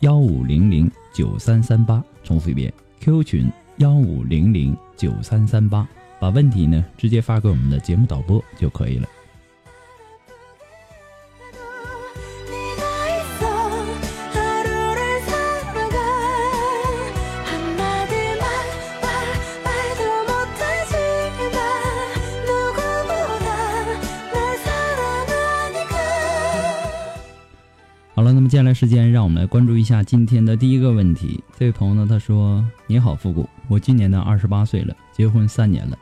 幺五零零九三三八，重复一遍，Q 群幺五零零九三三八，把问题呢直接发给我们的节目导播就可以了。来关注一下今天的第一个问题。这位朋友呢，他说：“你好，复古，我今年呢二十八岁了，结婚三年了。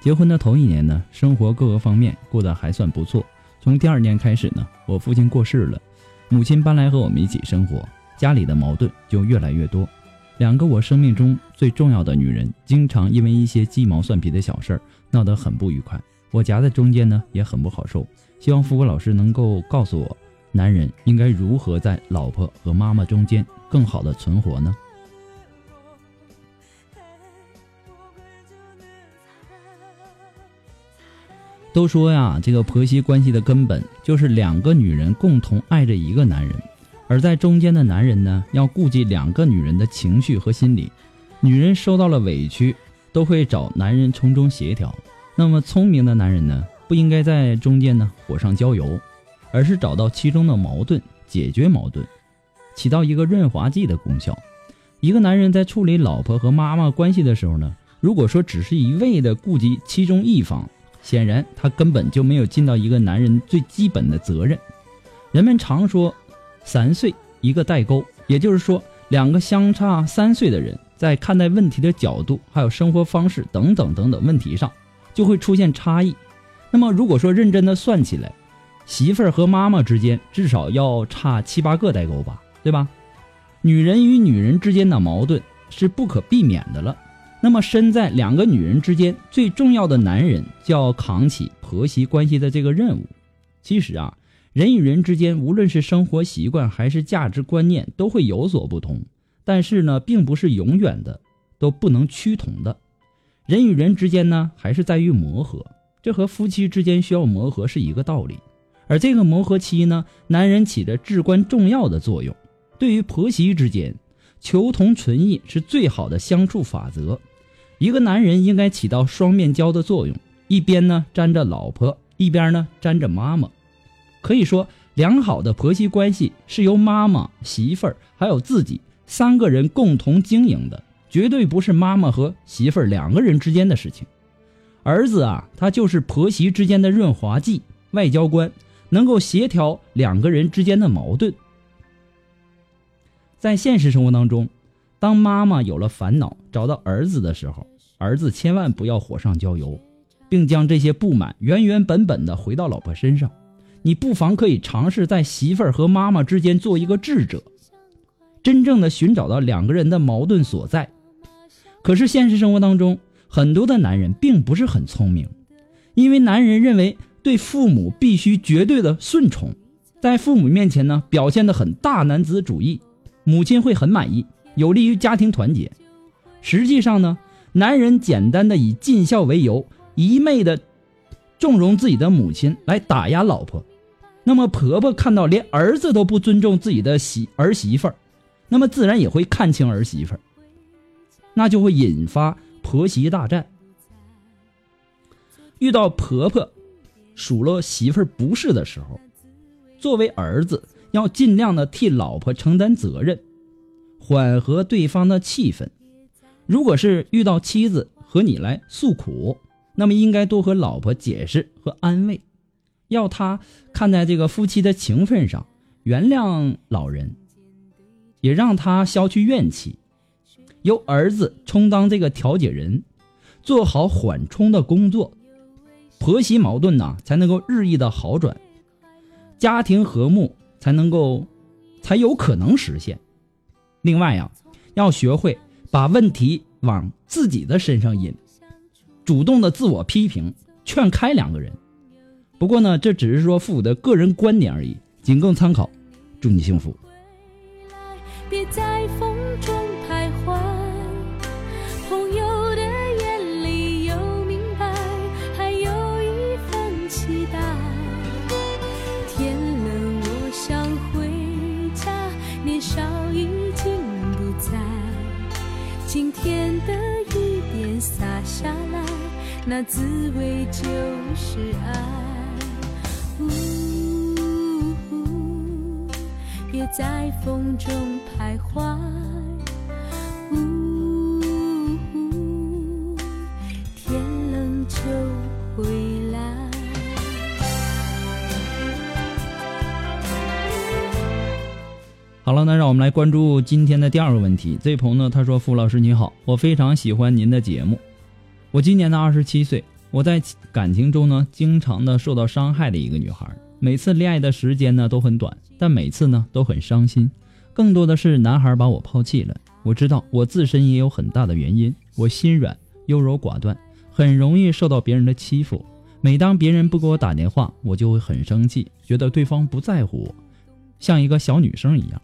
结婚的头一年呢，生活各个方面过得还算不错。从第二年开始呢，我父亲过世了，母亲搬来和我们一起生活，家里的矛盾就越来越多。两个我生命中最重要的女人，经常因为一些鸡毛蒜皮的小事儿闹得很不愉快，我夹在中间呢，也很不好受。希望复古老师能够告诉我。”男人应该如何在老婆和妈妈中间更好的存活呢？都说呀，这个婆媳关系的根本就是两个女人共同爱着一个男人，而在中间的男人呢，要顾及两个女人的情绪和心理。女人受到了委屈，都会找男人从中协调。那么聪明的男人呢，不应该在中间呢火上浇油。而是找到其中的矛盾，解决矛盾，起到一个润滑剂的功效。一个男人在处理老婆和妈妈关系的时候呢，如果说只是一味的顾及其中一方，显然他根本就没有尽到一个男人最基本的责任。人们常说“三岁一个代沟”，也就是说，两个相差三岁的人在看待问题的角度、还有生活方式等等等等问题上，就会出现差异。那么，如果说认真的算起来，媳妇儿和妈妈之间至少要差七八个代沟吧，对吧？女人与女人之间的矛盾是不可避免的了。那么身在两个女人之间最重要的男人就要扛起婆媳关系的这个任务。其实啊，人与人之间无论是生活习惯还是价值观念都会有所不同，但是呢，并不是永远的都不能趋同的。人与人之间呢，还是在于磨合，这和夫妻之间需要磨合是一个道理。而这个磨合期呢，男人起着至关重要的作用。对于婆媳之间，求同存异是最好的相处法则。一个男人应该起到双面胶的作用，一边呢粘着老婆，一边呢粘着妈妈。可以说，良好的婆媳关系是由妈妈、媳妇儿还有自己三个人共同经营的，绝对不是妈妈和媳妇儿两个人之间的事情。儿子啊，他就是婆媳之间的润滑剂、外交官。能够协调两个人之间的矛盾。在现实生活当中，当妈妈有了烦恼找到儿子的时候，儿子千万不要火上浇油，并将这些不满原原本本的回到老婆身上。你不妨可以尝试在媳妇儿和妈妈之间做一个智者，真正的寻找到两个人的矛盾所在。可是现实生活当中，很多的男人并不是很聪明，因为男人认为。对父母必须绝对的顺从，在父母面前呢，表现的很大男子主义，母亲会很满意，有利于家庭团结。实际上呢，男人简单的以尽孝为由，一昧的纵容自己的母亲来打压老婆，那么婆婆看到连儿子都不尊重自己的媳儿媳妇儿，那么自然也会看清儿媳妇儿，那就会引发婆媳大战。遇到婆婆。数落媳妇儿不是的时候，作为儿子要尽量的替老婆承担责任，缓和对方的气氛。如果是遇到妻子和你来诉苦，那么应该多和老婆解释和安慰，要他看在这个夫妻的情分上，原谅老人，也让他消去怨气，由儿子充当这个调解人，做好缓冲的工作，婆媳矛盾呢才能够日益的好转，家庭和睦才能够，才有可能实现。另外呀，要学会。把问题往自己的身上引，主动的自我批评，劝开两个人。不过呢，这只是说父母的个人观点而已，仅供参考。祝你幸福。别在风那滋味就是爱。呜，别在风中徘徊。呜，天冷就回来。好了，那让我们来关注今天的第二个问题。这位朋友呢，他说：“傅老师你好，我非常喜欢您的节目。我今年呢二十七岁，我在感情中呢经常的受到伤害的一个女孩。每次恋爱的时间呢都很短，但每次呢都很伤心。更多的是男孩把我抛弃了。我知道我自身也有很大的原因，我心软、优柔寡断，很容易受到别人的欺负。每当别人不给我打电话，我就会很生气，觉得对方不在乎我，像一个小女生一样。”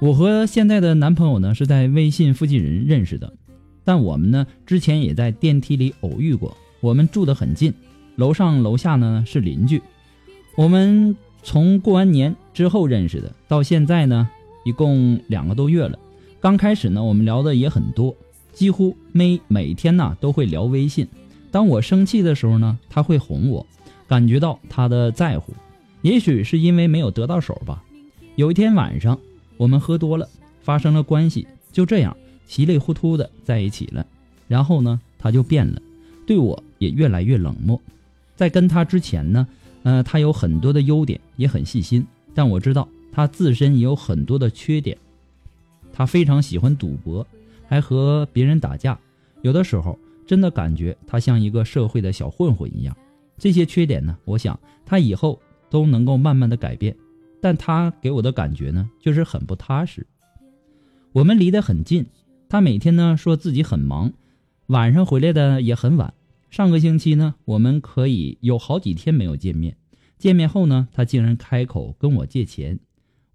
我和现在的男朋友呢是在微信附近人认识的，但我们呢之前也在电梯里偶遇过。我们住得很近，楼上楼下呢是邻居。我们从过完年之后认识的，到现在呢一共两个多月了。刚开始呢我们聊的也很多，几乎每每天呢都会聊微信。当我生气的时候呢，他会哄我，感觉到他的在乎。也许是因为没有得到手吧。有一天晚上。我们喝多了，发生了关系，就这样稀里糊涂的在一起了。然后呢，他就变了，对我也越来越冷漠。在跟他之前呢，呃，他有很多的优点，也很细心。但我知道他自身也有很多的缺点。他非常喜欢赌博，还和别人打架。有的时候真的感觉他像一个社会的小混混一样。这些缺点呢，我想他以后都能够慢慢的改变。但他给我的感觉呢，就是很不踏实。我们离得很近，他每天呢说自己很忙，晚上回来的也很晚。上个星期呢，我们可以有好几天没有见面。见面后呢，他竟然开口跟我借钱。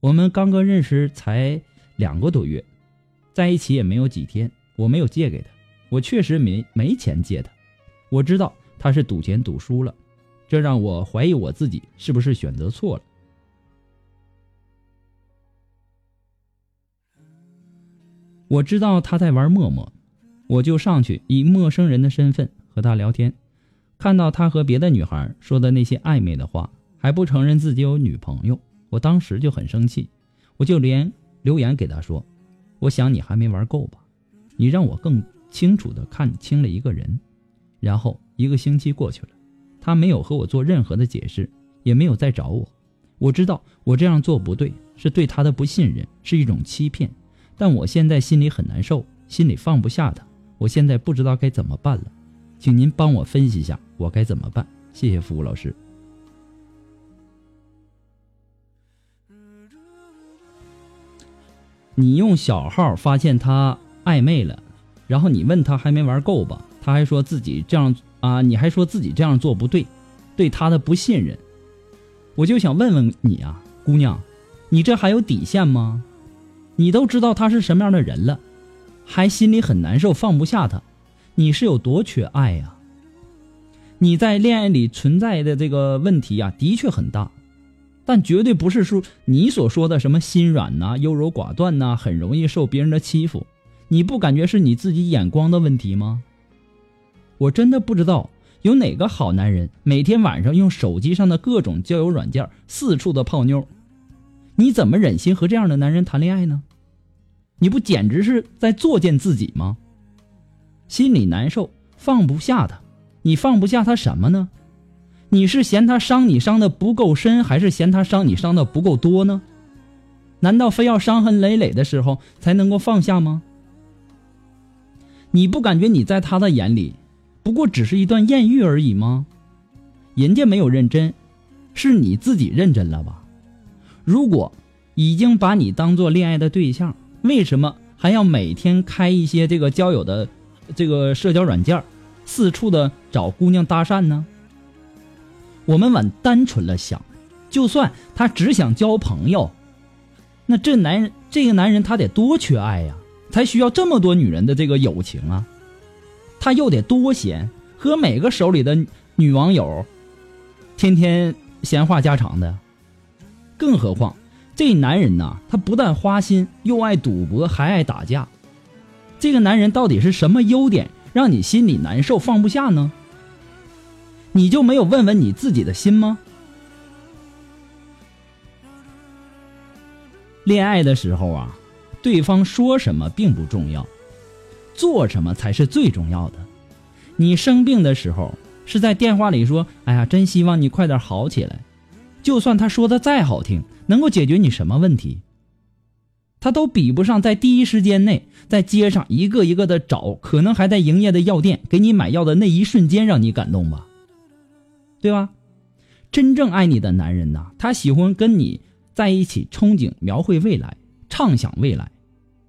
我们刚刚认识才两个多月，在一起也没有几天，我没有借给他，我确实没没钱借他。我知道他是赌钱赌输了，这让我怀疑我自己是不是选择错了。我知道他在玩陌陌，我就上去以陌生人的身份和他聊天。看到他和别的女孩说的那些暧昧的话，还不承认自己有女朋友，我当时就很生气。我就连留言给他说：“我想你还没玩够吧？你让我更清楚的看清了一个人。”然后一个星期过去了，他没有和我做任何的解释，也没有再找我。我知道我这样做不对，是对他的不信任，是一种欺骗。但我现在心里很难受，心里放不下他。我现在不知道该怎么办了，请您帮我分析一下，我该怎么办？谢谢服务老师。你用小号发现他暧昧了，然后你问他还没玩够吧？他还说自己这样啊，你还说自己这样做不对，对他的不信任。我就想问问你啊，姑娘，你这还有底线吗？你都知道他是什么样的人了，还心里很难受，放不下他，你是有多缺爱呀？你在恋爱里存在的这个问题呀，的确很大，但绝对不是说你所说的什么心软呐、优柔寡断呐、很容易受别人的欺负。你不感觉是你自己眼光的问题吗？我真的不知道有哪个好男人每天晚上用手机上的各种交友软件四处的泡妞？你怎么忍心和这样的男人谈恋爱呢？你不简直是在作践自己吗？心里难受，放不下他，你放不下他什么呢？你是嫌他伤你伤的不够深，还是嫌他伤你伤的不够多呢？难道非要伤痕累累的时候才能够放下吗？你不感觉你在他的眼里，不过只是一段艳遇而已吗？人家没有认真，是你自己认真了吧？如果已经把你当做恋爱的对象，为什么还要每天开一些这个交友的这个社交软件，四处的找姑娘搭讪呢？我们往单纯了想，就算他只想交朋友。那这男人，这个男人他得多缺爱呀，才需要这么多女人的这个友情啊？他又得多闲，和每个手里的女网友，天天闲话家常的。更何况，这男人呐，他不但花心，又爱赌博，还爱打架。这个男人到底是什么优点，让你心里难受，放不下呢？你就没有问问你自己的心吗？恋爱的时候啊，对方说什么并不重要，做什么才是最重要的。你生病的时候是在电话里说：“哎呀，真希望你快点好起来。”就算他说的再好听，能够解决你什么问题？他都比不上在第一时间内在街上一个一个的找可能还在营业的药店给你买药的那一瞬间让你感动吧？对吧？真正爱你的男人呐，他喜欢跟你。在一起憧憬、描绘未来、畅想未来，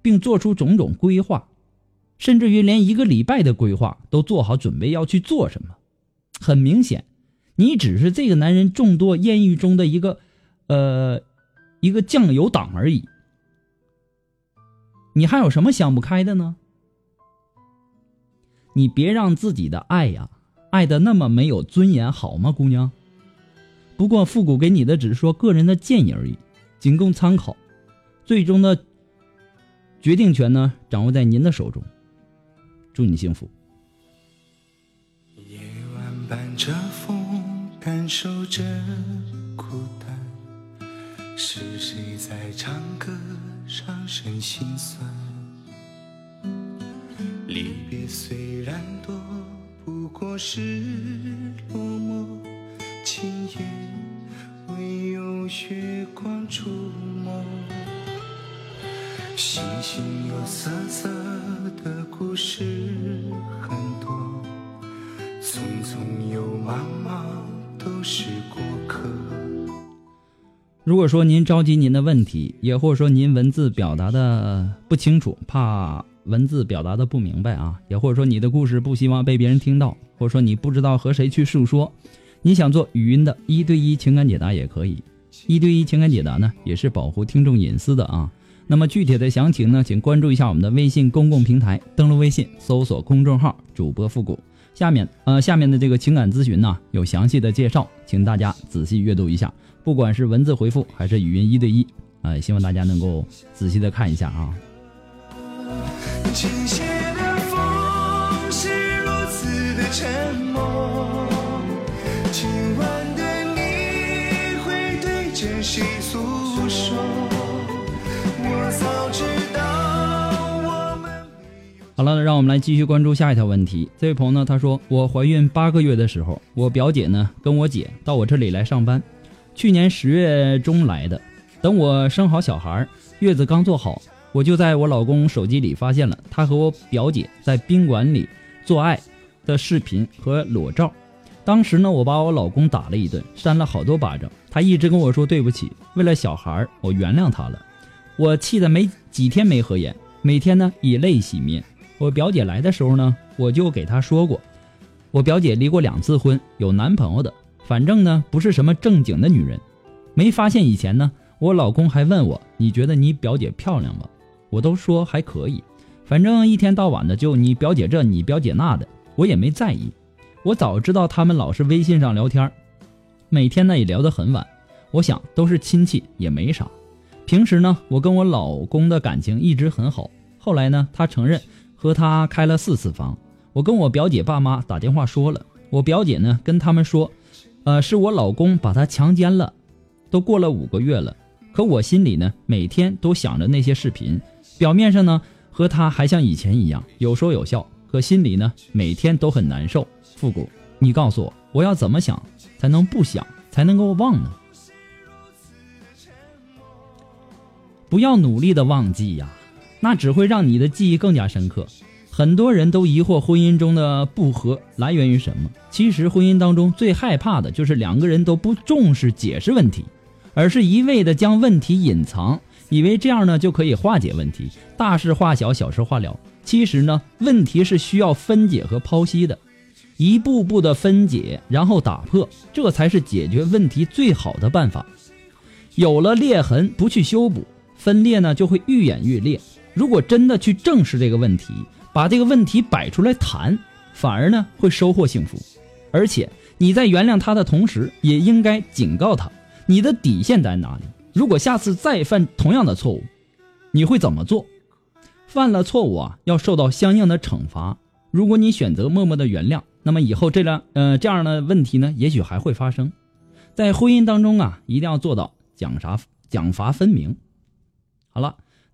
并做出种种规划，甚至于连一个礼拜的规划都做好准备要去做什么。很明显，你只是这个男人众多艳遇中的一个，呃，一个酱油党而已。你还有什么想不开的呢？你别让自己的爱呀，爱的那么没有尊严，好吗，姑娘？不过复古给你的只是说个人的建议而已，仅供参考，最终的决定权呢掌握在您的手中。祝你幸福。夜晚伴着，受着孤单，是谁在唱歌，唱声心酸？离别虽然多，不过是落寞。今夜唯有月光触摸，星星有色色的故事很多，匆匆又忙忙都是过客。如果说您着急您的问题，也或者说您文字表达的不清楚，怕文字表达的不明白啊，也或者说你的故事不希望被别人听到，或者说你不知道和谁去诉说。你想做语音的一对一情感解答也可以，一对一情感解答呢也是保护听众隐私的啊。那么具体的详情呢，请关注一下我们的微信公共平台，登录微信搜索公众号主播复古。下面呃下面的这个情感咨询呢有详细的介绍，请大家仔细阅读一下，不管是文字回复还是语音一对一，呃希望大家能够仔细的看一下啊。沉默，今晚的你会对着谁诉好了，让我们来继续关注下一条问题。这位朋友呢，他说：“我怀孕八个月的时候，我表姐呢跟我姐到我这里来上班，去年十月中来的。等我生好小孩，月子刚做好，我就在我老公手机里发现了他和我表姐在宾馆里做爱的视频和裸照。当时呢，我把我老公打了一顿，扇了好多巴掌。他一直跟我说对不起，为了小孩，我原谅他了。我气得没几天没合眼，每天呢以泪洗面。”我表姐来的时候呢，我就给她说过，我表姐离过两次婚，有男朋友的，反正呢不是什么正经的女人。没发现以前呢，我老公还问我，你觉得你表姐漂亮吗？我都说还可以，反正一天到晚的就你表姐这你表姐那的，我也没在意。我早知道他们老是微信上聊天，每天呢也聊得很晚。我想都是亲戚也没啥。平时呢，我跟我老公的感情一直很好。后来呢，他承认。和他开了四次房，我跟我表姐爸妈打电话说了，我表姐呢跟他们说，呃，是我老公把她强奸了，都过了五个月了，可我心里呢每天都想着那些视频，表面上呢和他还像以前一样有说有笑，可心里呢每天都很难受。复古，你告诉我，我要怎么想才能不想，才能够忘呢？不要努力的忘记呀，那只会让你的记忆更加深刻。很多人都疑惑婚姻中的不和来源于什么？其实婚姻当中最害怕的就是两个人都不重视解释问题，而是一味的将问题隐藏，以为这样呢就可以化解问题，大事化小，小事化了。其实呢，问题是需要分解和剖析的，一步步的分解，然后打破，这才是解决问题最好的办法。有了裂痕不去修补，分裂呢就会愈演愈烈。如果真的去正视这个问题，把这个问题摆出来谈，反而呢会收获幸福。而且你在原谅他的同时，也应该警告他你的底线在哪里。如果下次再犯同样的错误，你会怎么做？犯了错误啊，要受到相应的惩罚。如果你选择默默的原谅，那么以后这样呃这样的问题呢，也许还会发生。在婚姻当中啊，一定要做到奖罚奖罚分明。好了，